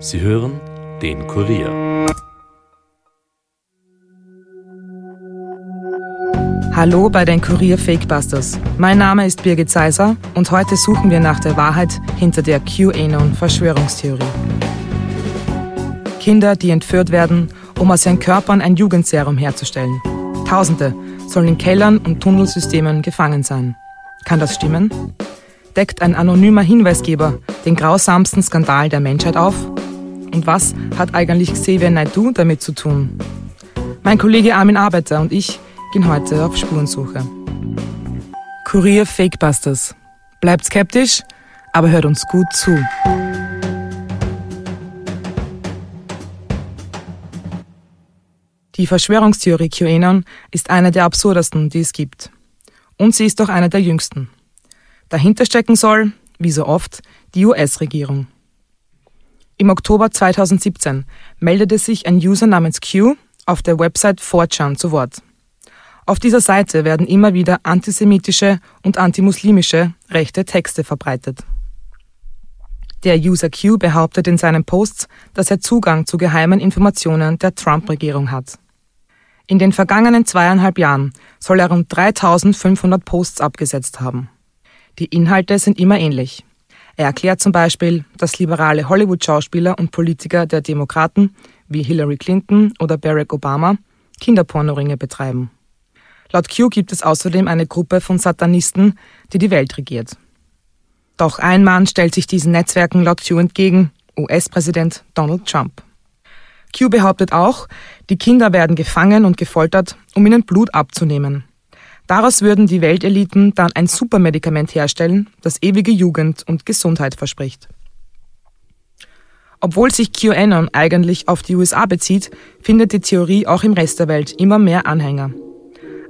Sie hören den Kurier. Hallo bei den Kurier Fakebusters. Mein Name ist Birgit Seiser und heute suchen wir nach der Wahrheit hinter der QAnon-Verschwörungstheorie. Kinder, die entführt werden, um aus ihren Körpern ein Jugendserum herzustellen. Tausende sollen in Kellern und Tunnelsystemen gefangen sein. Kann das stimmen? Deckt ein anonymer Hinweisgeber den grausamsten Skandal der Menschheit auf? Und was hat eigentlich Xavier Naidoo damit zu tun? Mein Kollege Armin Arbeiter und ich gehen heute auf Spurensuche. Kurier Fakebusters. Bleibt skeptisch, aber hört uns gut zu. Die Verschwörungstheorie QAnon ist eine der absurdesten, die es gibt. Und sie ist auch eine der jüngsten. Dahinter stecken soll, wie so oft, die US-Regierung. Im Oktober 2017 meldete sich ein User namens Q auf der Website 4chan zu Wort. Auf dieser Seite werden immer wieder antisemitische und antimuslimische rechte Texte verbreitet. Der User Q behauptet in seinen Posts, dass er Zugang zu geheimen Informationen der Trump-Regierung hat. In den vergangenen zweieinhalb Jahren soll er rund 3500 Posts abgesetzt haben. Die Inhalte sind immer ähnlich. Er erklärt zum Beispiel, dass liberale Hollywood-Schauspieler und Politiker der Demokraten wie Hillary Clinton oder Barack Obama Kinderpornoringe betreiben. Laut Q gibt es außerdem eine Gruppe von Satanisten, die die Welt regiert. Doch ein Mann stellt sich diesen Netzwerken laut Q entgegen, US-Präsident Donald Trump. Q behauptet auch, die Kinder werden gefangen und gefoltert, um ihnen Blut abzunehmen. Daraus würden die Welteliten dann ein Supermedikament herstellen, das ewige Jugend und Gesundheit verspricht. Obwohl sich QAnon eigentlich auf die USA bezieht, findet die Theorie auch im Rest der Welt immer mehr Anhänger.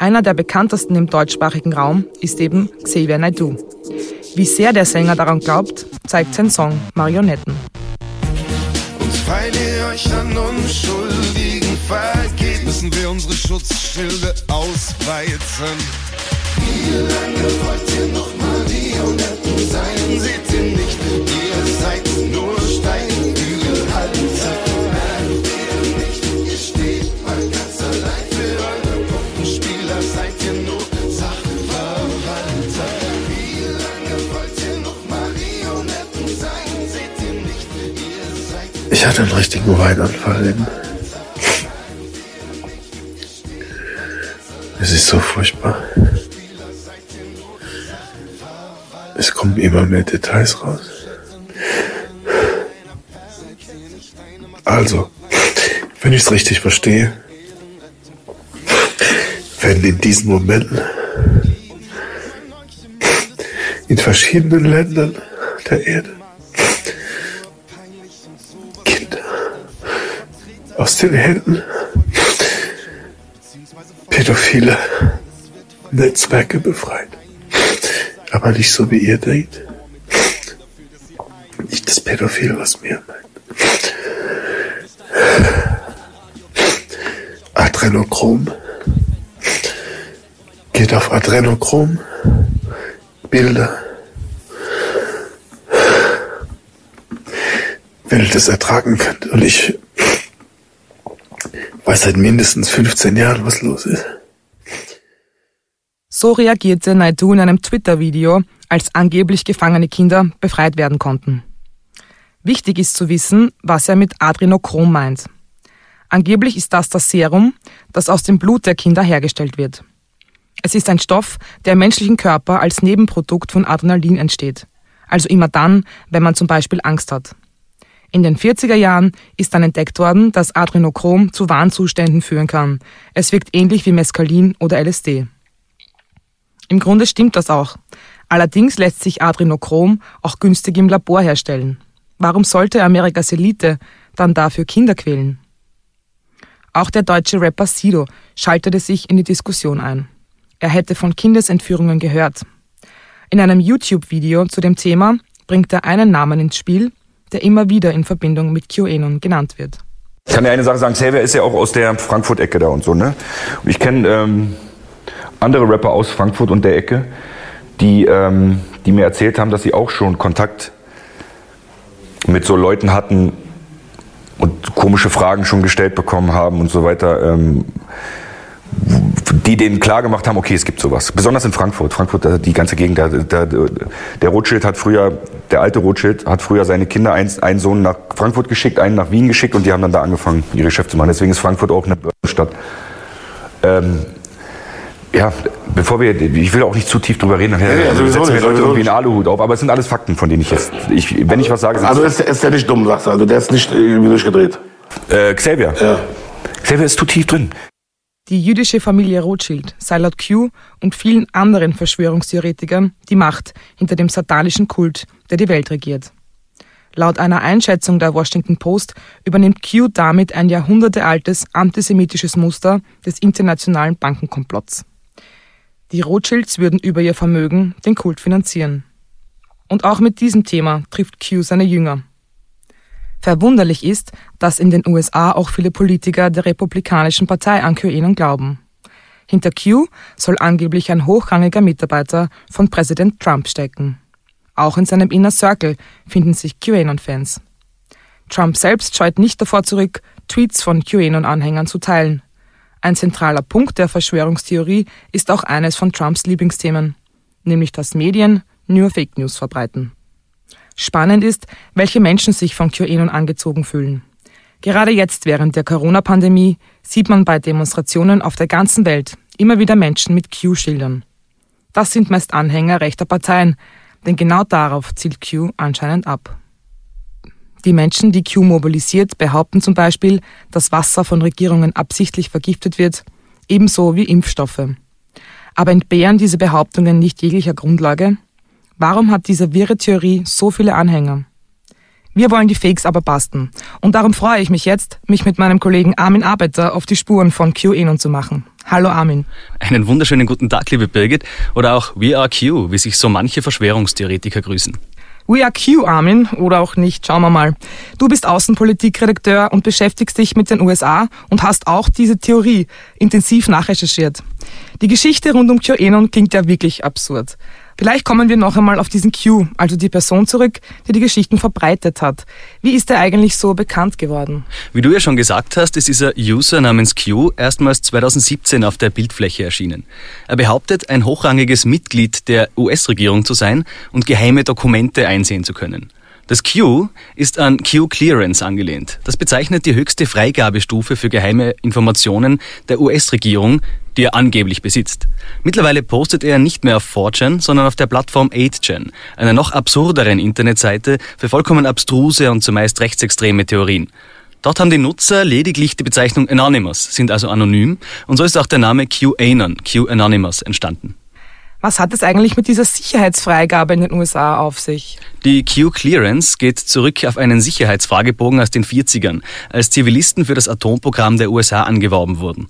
Einer der bekanntesten im deutschsprachigen Raum ist eben Xavier Naidoo. Wie sehr der Sänger daran glaubt, zeigt sein Song Marionetten. Und euch an Unschuldigen vergeht, müssen wir unsere Schutzschilde ausweiten. Wie lange wollt ihr noch Marionetten sein? Seht ihr nicht, ihr seid nur Steinbügelhalter. Merkt ihr nicht, ihr steht mal ganz allein für eure Puppenspieler, seid ihr nur Sachverwalter. Wie lange wollt ihr noch Marionetten sein? Seht ihr nicht, ihr seid Ich hatte einen richtigen Weinanfall eben. Es ist so furchtbar. Es kommen immer mehr Details raus. Also, wenn ich es richtig verstehe, werden in diesen Momenten in verschiedenen Ländern der Erde Kinder aus den Händen pädophile Netzwerke befreit. Aber nicht so, wie ihr denkt. Nicht das Pädophil, was mir meint. Adrenochrom. Geht auf Adrenochrom. Bilder. Wenn ihr das ertragen könnt. Und ich weiß seit mindestens 15 Jahren, was los ist. So reagierte Naidoo in einem Twitter-Video, als angeblich gefangene Kinder befreit werden konnten. Wichtig ist zu wissen, was er mit Adrenochrom meint. Angeblich ist das das Serum, das aus dem Blut der Kinder hergestellt wird. Es ist ein Stoff, der im menschlichen Körper als Nebenprodukt von Adrenalin entsteht. Also immer dann, wenn man zum Beispiel Angst hat. In den 40er Jahren ist dann entdeckt worden, dass Adrenochrom zu Warnzuständen führen kann. Es wirkt ähnlich wie Mescalin oder LSD. Im Grunde stimmt das auch. Allerdings lässt sich Adrenochrom auch günstig im Labor herstellen. Warum sollte Amerikas Elite dann dafür Kinder quälen? Auch der deutsche Rapper Sido schaltete sich in die Diskussion ein. Er hätte von Kindesentführungen gehört. In einem YouTube-Video zu dem Thema bringt er einen Namen ins Spiel, der immer wieder in Verbindung mit QAnon genannt wird. Ich kann ja eine Sache sagen, Xavier ist ja auch aus der Frankfurt-Ecke da und so, ne? Und ich kenne ähm, andere Rapper aus Frankfurt und der Ecke, die, ähm, die mir erzählt haben, dass sie auch schon Kontakt mit so Leuten hatten, und komische Fragen schon gestellt bekommen haben und so weiter. Ähm, die denen klar gemacht haben, okay, es gibt sowas. Besonders in Frankfurt. Frankfurt, die ganze Gegend, der, der, der Rothschild hat früher, der alte Rothschild hat früher seine Kinder, einen, einen Sohn nach Frankfurt geschickt, einen nach Wien geschickt und die haben dann da angefangen, ihre Geschäfte zu machen. Deswegen ist Frankfurt auch eine Stadt. Ähm, ja, bevor wir, ich will auch nicht zu tief drüber reden, dann ja, ja, setzen wir Leute irgendwie einen Aluhut auf, aber es sind alles Fakten, von denen ich jetzt, ich, wenn ich was sage... Also ist, ist der nicht dumm, sagst du, also der ist nicht irgendwie durchgedreht? Äh, Xavier. Ja. Xavier ist zu tief drin. Die jüdische Familie Rothschild sei laut Q und vielen anderen Verschwörungstheoretikern die Macht hinter dem satanischen Kult, der die Welt regiert. Laut einer Einschätzung der Washington Post übernimmt Q damit ein jahrhundertealtes antisemitisches Muster des internationalen Bankenkomplotts. Die Rothschilds würden über ihr Vermögen den Kult finanzieren. Und auch mit diesem Thema trifft Q seine Jünger. Verwunderlich ist, dass in den USA auch viele Politiker der Republikanischen Partei an QAnon glauben. Hinter Q soll angeblich ein hochrangiger Mitarbeiter von Präsident Trump stecken. Auch in seinem Inner Circle finden sich QAnon-Fans. Trump selbst scheut nicht davor zurück, Tweets von QAnon-Anhängern zu teilen. Ein zentraler Punkt der Verschwörungstheorie ist auch eines von Trumps Lieblingsthemen, nämlich dass Medien nur Fake News verbreiten. Spannend ist, welche Menschen sich von QAnon angezogen fühlen. Gerade jetzt während der Corona-Pandemie sieht man bei Demonstrationen auf der ganzen Welt immer wieder Menschen mit Q-Schildern. Das sind meist Anhänger rechter Parteien, denn genau darauf zielt Q anscheinend ab. Die Menschen, die Q mobilisiert, behaupten zum Beispiel, dass Wasser von Regierungen absichtlich vergiftet wird, ebenso wie Impfstoffe. Aber entbehren diese Behauptungen nicht jeglicher Grundlage? Warum hat diese wirre Theorie so viele Anhänger? Wir wollen die Fakes aber basten. Und darum freue ich mich jetzt, mich mit meinem Kollegen Armin Arbeiter auf die Spuren von QAnon zu machen. Hallo Armin. Einen wunderschönen guten Tag, liebe Birgit. Oder auch We are Q, wie sich so manche Verschwörungstheoretiker grüßen. We are Q, Armin, oder auch nicht, schauen wir mal. Du bist Außenpolitikredakteur und beschäftigst dich mit den USA und hast auch diese Theorie intensiv nachrecherchiert. Die Geschichte rund um QAnon klingt ja wirklich absurd. Vielleicht kommen wir noch einmal auf diesen Q, also die Person zurück, die die Geschichten verbreitet hat. Wie ist er eigentlich so bekannt geworden? Wie du ja schon gesagt hast, ist dieser User namens Q erstmals 2017 auf der Bildfläche erschienen. Er behauptet, ein hochrangiges Mitglied der US-Regierung zu sein und geheime Dokumente einsehen zu können. Das Q ist an Q-Clearance angelehnt. Das bezeichnet die höchste Freigabestufe für geheime Informationen der US-Regierung, die er angeblich besitzt. Mittlerweile postet er nicht mehr auf 4chan, sondern auf der Plattform 8chan, einer noch absurderen Internetseite für vollkommen abstruse und zumeist rechtsextreme Theorien. Dort haben die Nutzer lediglich die Bezeichnung Anonymous, sind also anonym, und so ist auch der Name QAnon, Q-Anonymous, entstanden. Was hat es eigentlich mit dieser Sicherheitsfreigabe in den USA auf sich? Die Q-Clearance geht zurück auf einen Sicherheitsfragebogen aus den 40ern, als Zivilisten für das Atomprogramm der USA angeworben wurden.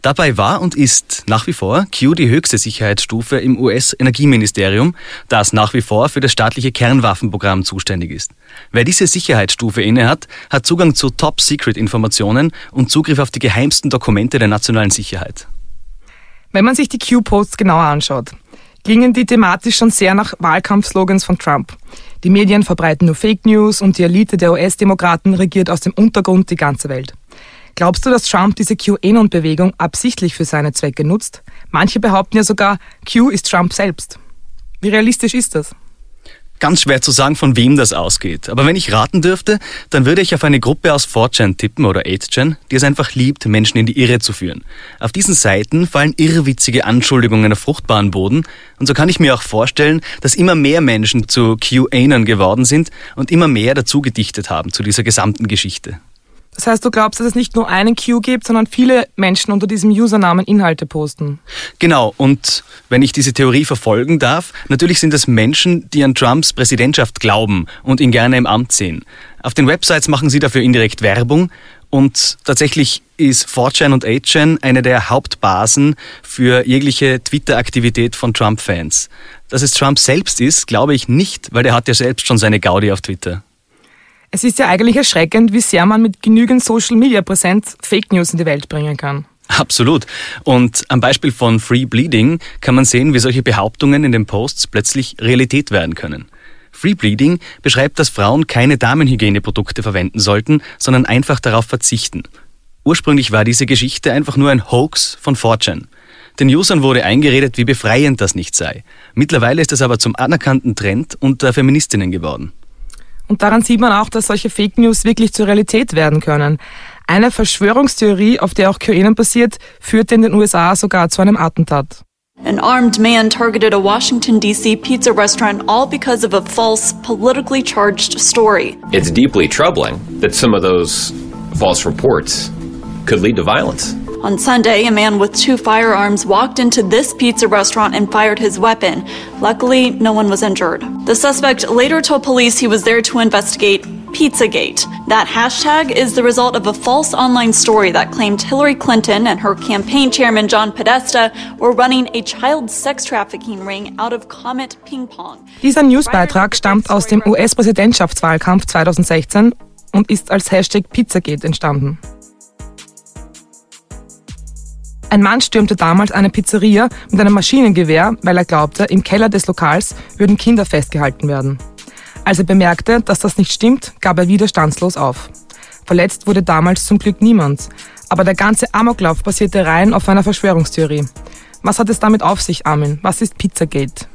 Dabei war und ist nach wie vor Q die höchste Sicherheitsstufe im US-Energieministerium, das nach wie vor für das staatliche Kernwaffenprogramm zuständig ist. Wer diese Sicherheitsstufe innehat, hat Zugang zu Top-Secret-Informationen und Zugriff auf die geheimsten Dokumente der nationalen Sicherheit. Wenn man sich die Q-Posts genauer anschaut, klingen die thematisch schon sehr nach Wahlkampfslogans von Trump. Die Medien verbreiten nur Fake News und die Elite der US-Demokraten regiert aus dem Untergrund die ganze Welt. Glaubst du, dass Trump diese QAnon-Bewegung absichtlich für seine Zwecke nutzt? Manche behaupten ja sogar, Q ist Trump selbst. Wie realistisch ist das? Ganz schwer zu sagen, von wem das ausgeht. Aber wenn ich raten dürfte, dann würde ich auf eine Gruppe aus 4chan tippen oder 8chan, die es einfach liebt, Menschen in die Irre zu führen. Auf diesen Seiten fallen irrwitzige Anschuldigungen auf fruchtbaren Boden und so kann ich mir auch vorstellen, dass immer mehr Menschen zu QAnon geworden sind und immer mehr dazu gedichtet haben zu dieser gesamten Geschichte. Das heißt, du glaubst, dass es nicht nur einen Q gibt, sondern viele Menschen unter diesem Usernamen Inhalte posten. Genau, und wenn ich diese Theorie verfolgen darf, natürlich sind es Menschen, die an Trumps Präsidentschaft glauben und ihn gerne im Amt sehen. Auf den Websites machen sie dafür indirekt Werbung und tatsächlich ist 4chan und 8chan eine der Hauptbasen für jegliche Twitter-Aktivität von Trump-Fans. Dass es Trump selbst ist, glaube ich nicht, weil er hat ja selbst schon seine Gaudi auf Twitter. Es ist ja eigentlich erschreckend, wie sehr man mit genügend Social Media Präsenz Fake News in die Welt bringen kann. Absolut. Und am Beispiel von Free Bleeding kann man sehen, wie solche Behauptungen in den Posts plötzlich Realität werden können. Free Bleeding beschreibt, dass Frauen keine Damenhygieneprodukte verwenden sollten, sondern einfach darauf verzichten. Ursprünglich war diese Geschichte einfach nur ein Hoax von 4chan. Den Usern wurde eingeredet, wie befreiend das nicht sei. Mittlerweile ist es aber zum anerkannten Trend unter Feministinnen geworden. Und daran sieht man auch, dass solche Fake News wirklich zur Realität werden können. Eine Verschwörungstheorie, auf der auch QAnon basiert, führte in den USA sogar zu einem Attentat. An armed man targeted a Washington, D.C. pizza restaurant all because of a false, politically charged story. It's deeply troubling that some of those false reports could lead to violence. On Sunday, a man with two firearms walked into this pizza restaurant and fired his weapon. Luckily, no one was injured. The suspect later told police he was there to investigate Pizzagate. That hashtag is the result of a false online story that claimed Hillary Clinton and her campaign chairman John Podesta were running a child sex trafficking ring out of Comet Ping Pong. Dieser Newsbeitrag stammt aus dem US-Präsidentschaftswahlkampf 2016 und ist als Hashtag Pizzagate entstanden. Ein Mann stürmte damals eine Pizzeria mit einem Maschinengewehr, weil er glaubte, im Keller des Lokals würden Kinder festgehalten werden. Als er bemerkte, dass das nicht stimmt, gab er widerstandslos auf. Verletzt wurde damals zum Glück niemand, aber der ganze Amoklauf basierte rein auf einer Verschwörungstheorie. Was hat es damit auf sich, Armin? Was ist Pizzagate?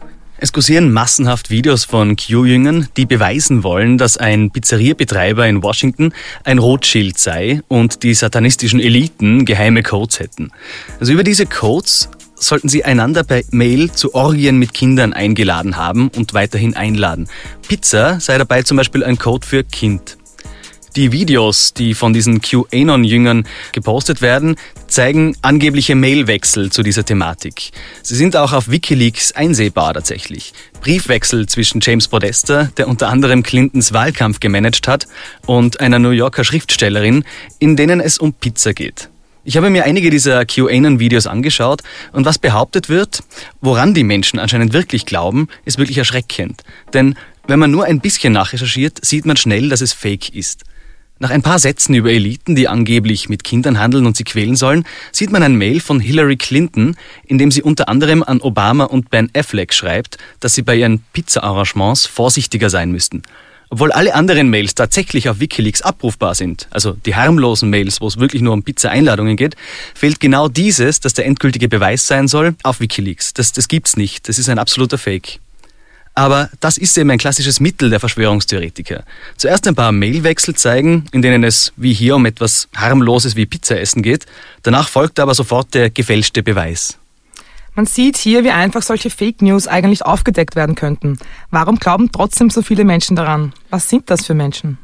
Es kursieren massenhaft Videos von Q-Jüngern, die beweisen wollen, dass ein Pizzeriabetreiber in Washington ein Rotschild sei und die satanistischen Eliten geheime Codes hätten. Also über diese Codes sollten sie einander per Mail zu Orgien mit Kindern eingeladen haben und weiterhin einladen. Pizza sei dabei zum Beispiel ein Code für Kind. Die Videos, die von diesen QAnon-Jüngern gepostet werden, zeigen angebliche Mailwechsel zu dieser Thematik. Sie sind auch auf Wikileaks einsehbar tatsächlich. Briefwechsel zwischen James Podesta, der unter anderem Clintons Wahlkampf gemanagt hat, und einer New Yorker Schriftstellerin, in denen es um Pizza geht. Ich habe mir einige dieser QAnon-Videos angeschaut und was behauptet wird, woran die Menschen anscheinend wirklich glauben, ist wirklich erschreckend. Denn wenn man nur ein bisschen nachrecherchiert, sieht man schnell, dass es fake ist. Nach ein paar Sätzen über Eliten, die angeblich mit Kindern handeln und sie quälen sollen, sieht man ein Mail von Hillary Clinton, in dem sie unter anderem an Obama und Ben Affleck schreibt, dass sie bei ihren Pizza-Arrangements vorsichtiger sein müssten. Obwohl alle anderen Mails tatsächlich auf Wikileaks abrufbar sind, also die harmlosen Mails, wo es wirklich nur um Pizza-Einladungen geht, fehlt genau dieses, das der endgültige Beweis sein soll, auf Wikileaks. Das, das gibt's nicht. Das ist ein absoluter Fake. Aber das ist eben ein klassisches Mittel der Verschwörungstheoretiker. Zuerst ein paar Mailwechsel zeigen, in denen es wie hier um etwas harmloses wie Pizza essen geht. Danach folgt aber sofort der gefälschte Beweis. Man sieht hier, wie einfach solche Fake News eigentlich aufgedeckt werden könnten. Warum glauben trotzdem so viele Menschen daran? Was sind das für Menschen?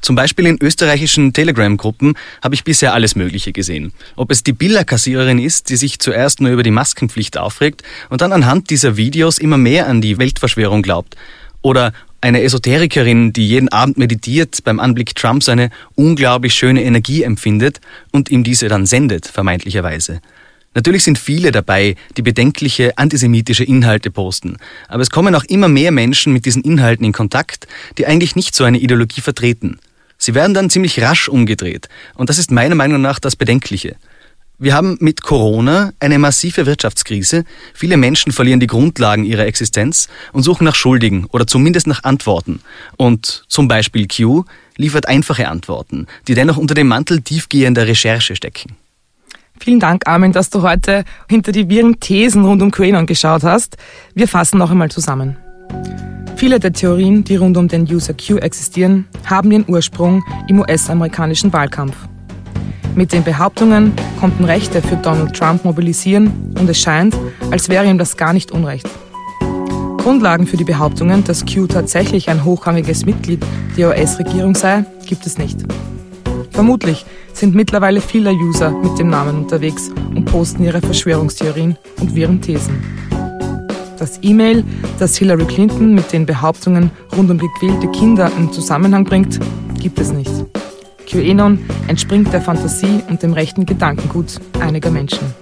Zum Beispiel in österreichischen Telegram-Gruppen habe ich bisher alles Mögliche gesehen. Ob es die Billerkassiererin ist, die sich zuerst nur über die Maskenpflicht aufregt und dann anhand dieser Videos immer mehr an die Weltverschwörung glaubt. Oder eine Esoterikerin, die jeden Abend meditiert, beim Anblick Trumps eine unglaublich schöne Energie empfindet und ihm diese dann sendet, vermeintlicherweise. Natürlich sind viele dabei, die bedenkliche antisemitische Inhalte posten, aber es kommen auch immer mehr Menschen mit diesen Inhalten in Kontakt, die eigentlich nicht so eine Ideologie vertreten. Sie werden dann ziemlich rasch umgedreht. Und das ist meiner Meinung nach das Bedenkliche. Wir haben mit Corona eine massive Wirtschaftskrise. Viele Menschen verlieren die Grundlagen ihrer Existenz und suchen nach Schuldigen oder zumindest nach Antworten. Und zum Beispiel Q liefert einfache Antworten, die dennoch unter dem Mantel tiefgehender Recherche stecken. Vielen Dank, Armin, dass du heute hinter die wirren Thesen rund um QAnon geschaut hast. Wir fassen noch einmal zusammen. Viele der Theorien, die rund um den User Q existieren, haben ihren Ursprung im US-amerikanischen Wahlkampf. Mit den Behauptungen konnten Rechte für Donald Trump mobilisieren und es scheint, als wäre ihm das gar nicht unrecht. Grundlagen für die Behauptungen, dass Q tatsächlich ein hochrangiges Mitglied der US-Regierung sei, gibt es nicht. Vermutlich sind mittlerweile viele User mit dem Namen unterwegs und posten ihre Verschwörungstheorien und wirren Thesen. Das E-Mail, das Hillary Clinton mit den Behauptungen rund um gequälte Kinder in Zusammenhang bringt, gibt es nicht. QAnon entspringt der Fantasie und dem rechten Gedankengut einiger Menschen.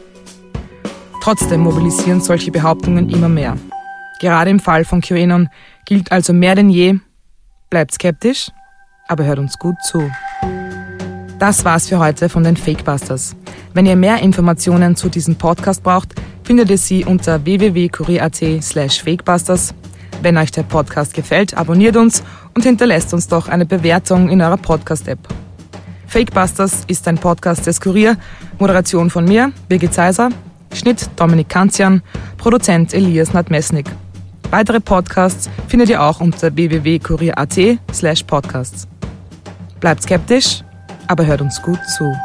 Trotzdem mobilisieren solche Behauptungen immer mehr. Gerade im Fall von QAnon gilt also mehr denn je, bleibt skeptisch, aber hört uns gut zu. Das war's für heute von den Fakebusters. Wenn ihr mehr Informationen zu diesem Podcast braucht, findet ihr sie unter www.kurier.at slash fakebusters. Wenn euch der Podcast gefällt, abonniert uns und hinterlässt uns doch eine Bewertung in eurer Podcast-App. Fakebusters ist ein Podcast des Kurier, Moderation von mir, Birgit Zeiser, Schnitt Dominik Kanzian, Produzent Elias Nadmesnik. Weitere Podcasts findet ihr auch unter www.kurier.at slash podcasts. Bleibt skeptisch, aber hört uns gut zu.